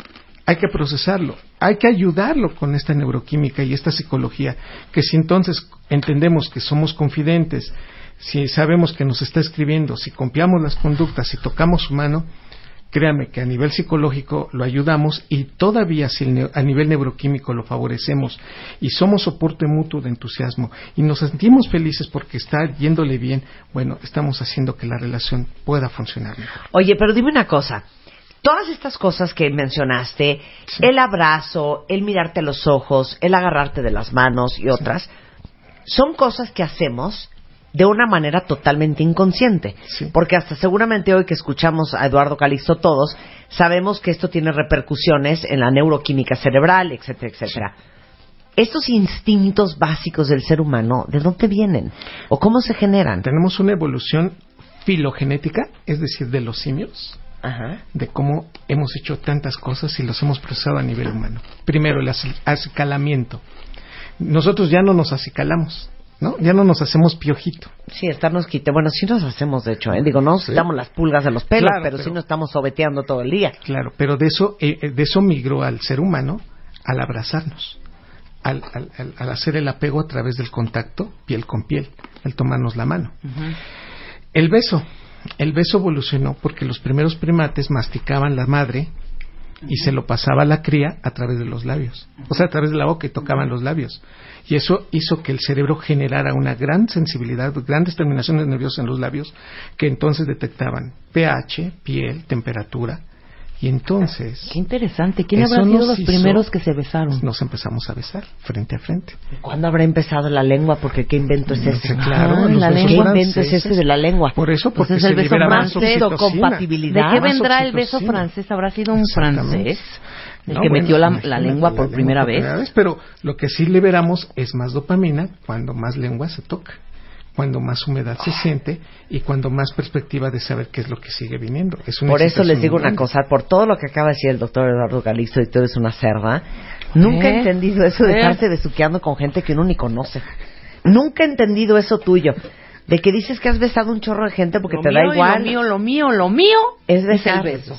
hay que procesarlo, hay que ayudarlo con esta neuroquímica y esta psicología, que si entonces entendemos que somos confidentes, si sabemos que nos está escribiendo, si copiamos las conductas, si tocamos su mano, créame que a nivel psicológico lo ayudamos y todavía si a nivel neuroquímico lo favorecemos y somos soporte mutuo de entusiasmo y nos sentimos felices porque está yéndole bien, bueno, estamos haciendo que la relación pueda funcionar mejor. Oye, pero dime una cosa. Todas estas cosas que mencionaste, sí. el abrazo, el mirarte a los ojos, el agarrarte de las manos y otras, sí. son cosas que hacemos de una manera totalmente inconsciente. Sí. Porque hasta seguramente hoy que escuchamos a Eduardo Calixto todos, sabemos que esto tiene repercusiones en la neuroquímica cerebral, etcétera, etcétera. Sí. Estos instintos básicos del ser humano, ¿de dónde vienen? ¿O cómo se generan? Tenemos una evolución filogenética, es decir, de los simios, Ajá. de cómo hemos hecho tantas cosas y los hemos procesado a nivel humano. Primero, el acicalamiento. Nosotros ya no nos acicalamos, ¿no? Ya no nos hacemos piojito. Sí, estarnos quite. Bueno, sí nos hacemos, de hecho, ¿eh? Digo, no nos Sí. damos las pulgas de los pelos, Claro, pero, pero- sí nos estamos sobeteando todo el día. Claro, pero de eso, eh, eh, de eso migró al ser humano al abrazarnos, al, al- al- al hacer el apego a través del contacto piel con piel, al tomarnos la mano. El beso, el beso evolucionó porque los primeros primates masticaban la madre y se lo pasaba a la cría a través de los labios, o sea, a través de la boca y tocaban los labios. Y eso hizo que el cerebro generara una gran sensibilidad, grandes terminaciones nerviosas en los labios que entonces detectaban pH, piel, temperatura Y entonces Qué interesante. ¿Quién habrá sido los hizo- primeros que se besaron? nos empezamos a besar frente a frente. ¿Cuándo habrá empezado la lengua? Porque qué invento es ese. Claro, Ah, la. ¿Qué invento es ese de la lengua? Por eso, Pues porque es el se beso francés, oxitocina. compatibilidad. ¿De qué vendrá el beso francés? ¿Habrá sido un francés? El No, que bueno, metió la, lengua por primera vez. Pero lo que sí liberamos es más dopamina cuando más lengua se toca, cuando más humedad se siente y cuando más perspectiva de saber qué es lo que sigue viniendo. Es una Por eso les digo una cosa, por todo lo que acaba de decir el doctor Eduardo Galizo y tú eres una cerda, nunca he ¿Eh? entendido eso de ¿Eh? estarse besuqueando con gente que uno ni conoce. Nunca he entendido eso tuyo. De que dices que has besado un chorro de gente porque Lo te mío da y igual. Lo mío, lo mío, lo mío es el besar. beso.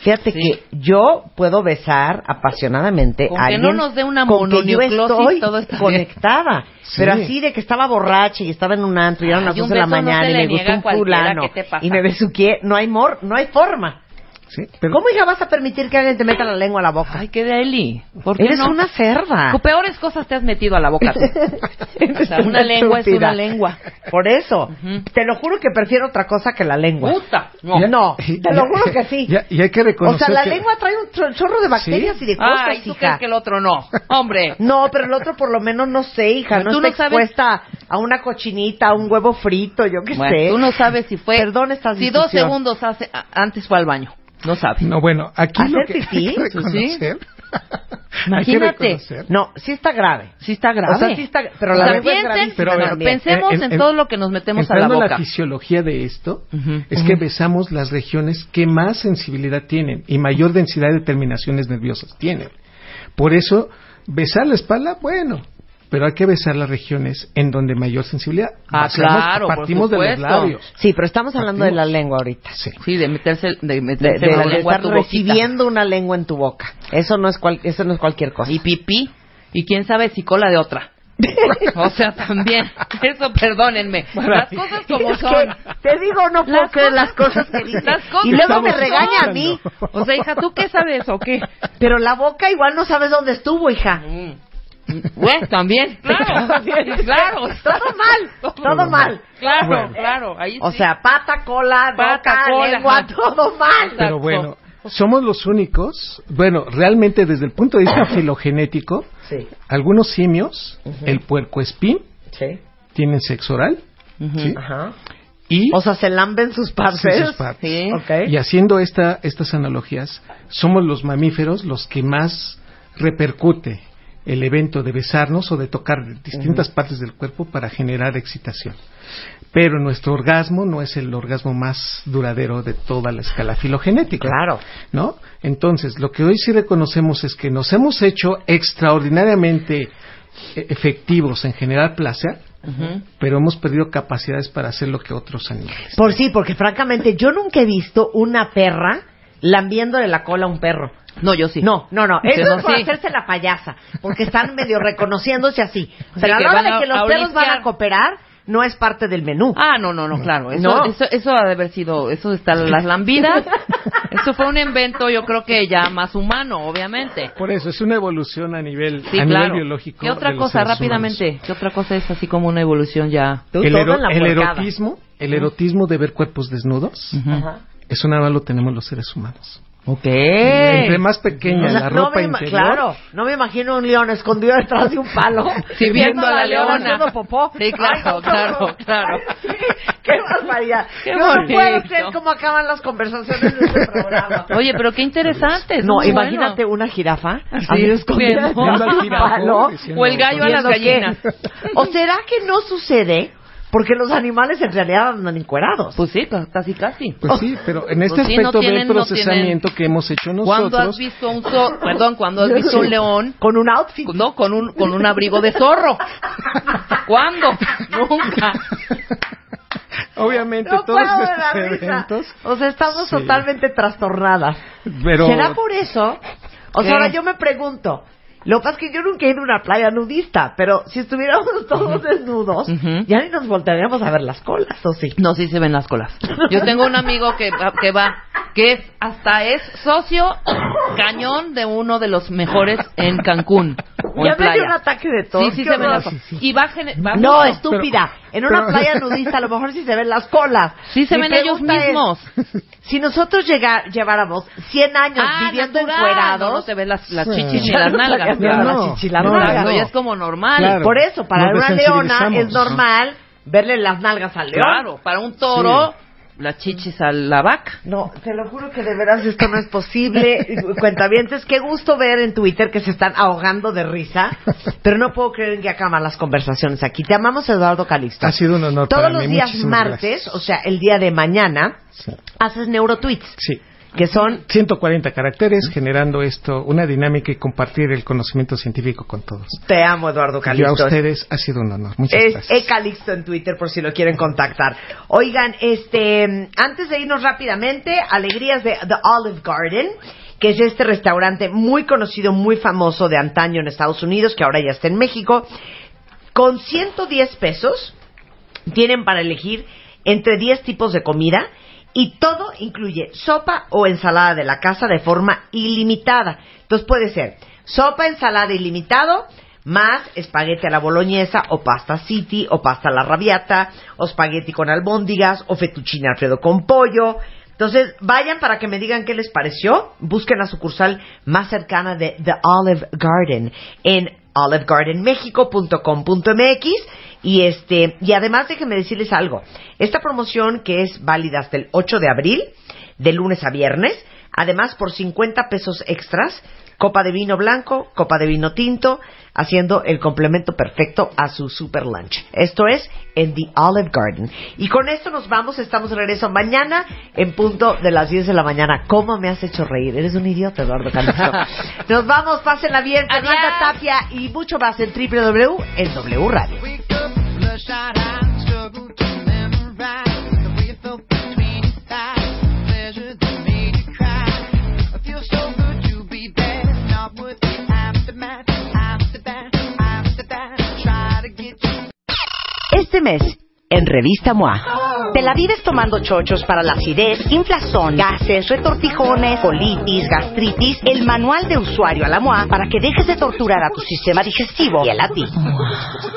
Fíjate Sí. que yo puedo besar apasionadamente Con a que alguien no nos dé una con que yo estoy todo conectada. Sí. Pero así de que estaba borracha y estaba en un antro y eran las Ay, un 12 de la no mañana y me gustó un fulano y me besuqué, no hay mor, no hay forma. Sí, pero ¿Cómo hija vas a permitir que alguien te meta la lengua a la boca? Ay, qué de Eli. ¿Por qué Eres no? una cerda. Cu- Peores cosas te has metido a la boca tú. O sea, una lengua es una lengua. Por eso, te lo juro que prefiero otra cosa que la lengua. Puta. No, No. te lo juro que sí. Ya- y hay que o reconocer sea, la que- lengua trae un chor- chorro de bacterias Sí. y de cosas, Ay, ¿tú hija. crees que el otro no? Hombre. No, pero el otro por lo menos no sé, hija, Pero no tú está no sabes- expuesta a una cochinita, a un huevo frito, yo qué Bueno, sé. tú no sabes si fue... Perdón esta Si dos segundos hace, antes fue al baño. No sabes. No, bueno, aquí ¿Hacer lo que pipí? hay que Pues sí. reconocer. hay que Imagínate. No, sí está grave. Sí está grave. O sea, sí está- pero O la sea, es gravísima Pero, pensemos En- en, en- todo lo que nos metemos a la boca. fisiología de esto, es que besamos las regiones que más sensibilidad tienen y mayor densidad de terminaciones nerviosas tienen. Por eso, besar la espalda, bueno, pero hay que besar las regiones en donde mayor sensibilidad. Ah, Basamos- claro, por Partimos de los supuesto. labios. Sí, pero estamos hablando de la lengua ahorita. Sí. Sí, de meterse, de meterse de- la de lengua a estar tu recibiendo una lengua en tu boca. Eso no es cual- eso no es cualquier cosa. Y pipí. Y quién sabe si cola de otra. o sea, también. Eso, perdónenme. Las cosas como son. te digo, no puedo Las creer cosas- las cosas que dices. las cosas y luego me regaña a mí. O sea, hija, ¿tú qué sabes o qué? Pero la boca igual no sabes dónde estuvo, hija. Bueno, también. Claro. claro. Todo mal, todo mal. Claro, Bueno. claro. Ahí O sí. sea, pata, cola, Pata, boca, cola, lengua, todo mal. Pero bueno, somos los únicos, bueno, realmente desde el punto de vista filogenético, Sí, algunos simios, el puercoespín, sí. tienen sexo oral, Ujú. ¿sí? Ajá. Y, O sea, se lamben sus partes. Sus partes. Sí. Ok. y haciendo esta, estas analogías, somos los mamíferos los que más repercute el evento de besarnos o de tocar distintas partes del cuerpo para generar excitación. Pero nuestro orgasmo no es el orgasmo más duradero de toda la escala filogenética. Claro. ¿no? Entonces, lo que hoy sí reconocemos es que nos hemos hecho extraordinariamente eh, efectivos en generar placer, pero hemos perdido capacidades para hacer lo que otros animales. Por sí, porque francamente yo nunca he visto una perra lambiéndole la cola a un perro. No, yo sí. No, no, no. Eso no, es por sí. hacerse la payasa, porque están medio reconociéndose así. Sí, Pero a que la hora de que los perros van a cooperar, no es parte del menú. Ah, no, no, no, claro. Eso, No. eso, eso ha de haber sido, eso está las lambidas. eso fue un invento, yo creo que ya más humano, obviamente. Por eso es una evolución a nivel, Sí, a claro. nivel biológico. ¿Qué otra de cosa, rápidamente? ¿Qué otra cosa es así como una evolución ya? Humanos. El, todo ero- en la el erotismo, el erotismo de ver cuerpos desnudos, Ujú. Ajá. eso nada más lo tenemos los seres humanos. Ok. Entre más pequeña O sea, la no ropa ima- interior, Claro, no me imagino un león escondido detrás de un palo. Sí, viendo a la leona. haciendo popó. Sí, claro, Ay, no, claro, no. claro. Qué barbaridad. Qué no puedo creer cómo acaban las conversaciones de este programa. Oye, pero qué interesante. No, imagínate bueno. una jirafa Sí, así escondida detrás de un palo. O el gallo a las gallinas. ¿O será que no sucede porque los animales en realidad andan encuerados? Pues sí, ca- casi casi. Pues sí, pero en este Pues sí, no aspecto tienen- del no procesamiento que hemos hecho ¿Cuándo has nosotros, visto un zo- perdón, cuando has visto un león Con un outfit. no con un con un abrigo de zorro? ¿Cuándo? Nunca. obviamente No todos estos la risa. eventos, O sea, estamos Sí. totalmente trastornadas. pero ¿Será por eso? O ¿Qué? sea, ahora yo me pregunto. Lo que pasa es que yo nunca he ido a una playa nudista, pero si estuviéramos todos desnudos, ya ni nos voltearíamos a ver las colas, ¿o sí? No, sí se ven las colas. Yo tengo un amigo que, que va, que es, hasta es socio cañón de uno de los mejores en Cancún. O ya me dio un ataque de tos. Sí, sí se ven las Y bajen, va No, mucho. estúpida. en una pero- playa nudista a lo mejor sí se ven las colas. Sí se Mi ven ellos pregunta es, mismos. si nosotros llega- lleváramos 100 años Ah, viviendo natural. encuerados, No, no se ven las, las Sí. chichis ni Ya las no nalgas. claro. no, las chichis y las no, nalgas. No. ya es como normal. Claro. Por eso, para una leona es normal verle las nalgas al león. Claro, para un toro, las chichis a la vaca. No, te lo juro que de veras esto no es posible. Cuentavientes, qué gusto ver en Twitter que se están ahogando de risa, pero no puedo creer en que acaban las conversaciones aquí. Te amamos, Eduardo Calixto. Ha sido un honor Todos para los mí. días Muchísimas martes, gracias. o sea, el día de mañana, Sí. haces neurotweets, Sí. Que son 140 caracteres generando esto, una dinámica y compartir el conocimiento científico con todos. Te amo, Eduardo Y a Calixto. ustedes ha sido un honor. Muchas Es gracias. Ecalixto en Twitter por si lo quieren contactar. Oigan, este, antes de irnos rápidamente, alegrías de The Olive Garden, que es este restaurante muy conocido, muy famoso de antaño en Estados Unidos, que ahora ya está en México. Con 110 pesos tienen para elegir entre 10 tipos de comida y todo incluye sopa o ensalada de la casa de forma ilimitada. Entonces puede ser sopa, ensalada ilimitado, más espagueti a la boloñesa o pasta city o pasta a la rabiata o espagueti con albóndigas o fettuccine alfredo con pollo. Entonces, vayan para que me digan qué les pareció. Busquen la sucursal más cercana de The Olive Garden en olivegardenmexico.com.mx y este y además déjenme decirles algo. Esta promoción que es válida hasta el 8 de abril, de lunes a viernes, además por 50 pesos extras, copa de vino blanco, copa de vino tinto, haciendo el complemento perfecto a su super lunch. Esto es en The Olive Garden. Y con esto nos vamos, estamos de regreso mañana en punto de las 10 de la mañana. ¿Cómo me has hecho reír? Eres un idiota, Eduardo Calixto. Nos vamos, pásenla bien. Fernanda Adiós. Tapia y mucho más en www en W Radio. Wake up, bloodshot eyes, struggle to memorize the way you felt between your thighs, Este mes, en Revista MOA, te la vives tomando chochos para la acidez, inflazón, gases, retortijones, colitis, gastritis, el manual de usuario a la MOA para que dejes de torturar a tu sistema digestivo y a ti.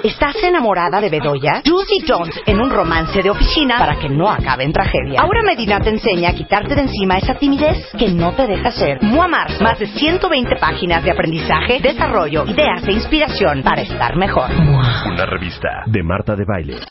¿Estás enamorada de Bedoya? Juicy Jones en un romance de oficina para que no acabe en tragedia. Aura Medina te enseña a quitarte de encima esa timidez que no te deja ser. MOA Mars, más de 120 páginas de aprendizaje, desarrollo, ideas e inspiración para estar mejor. Una revista de Marta de Baile.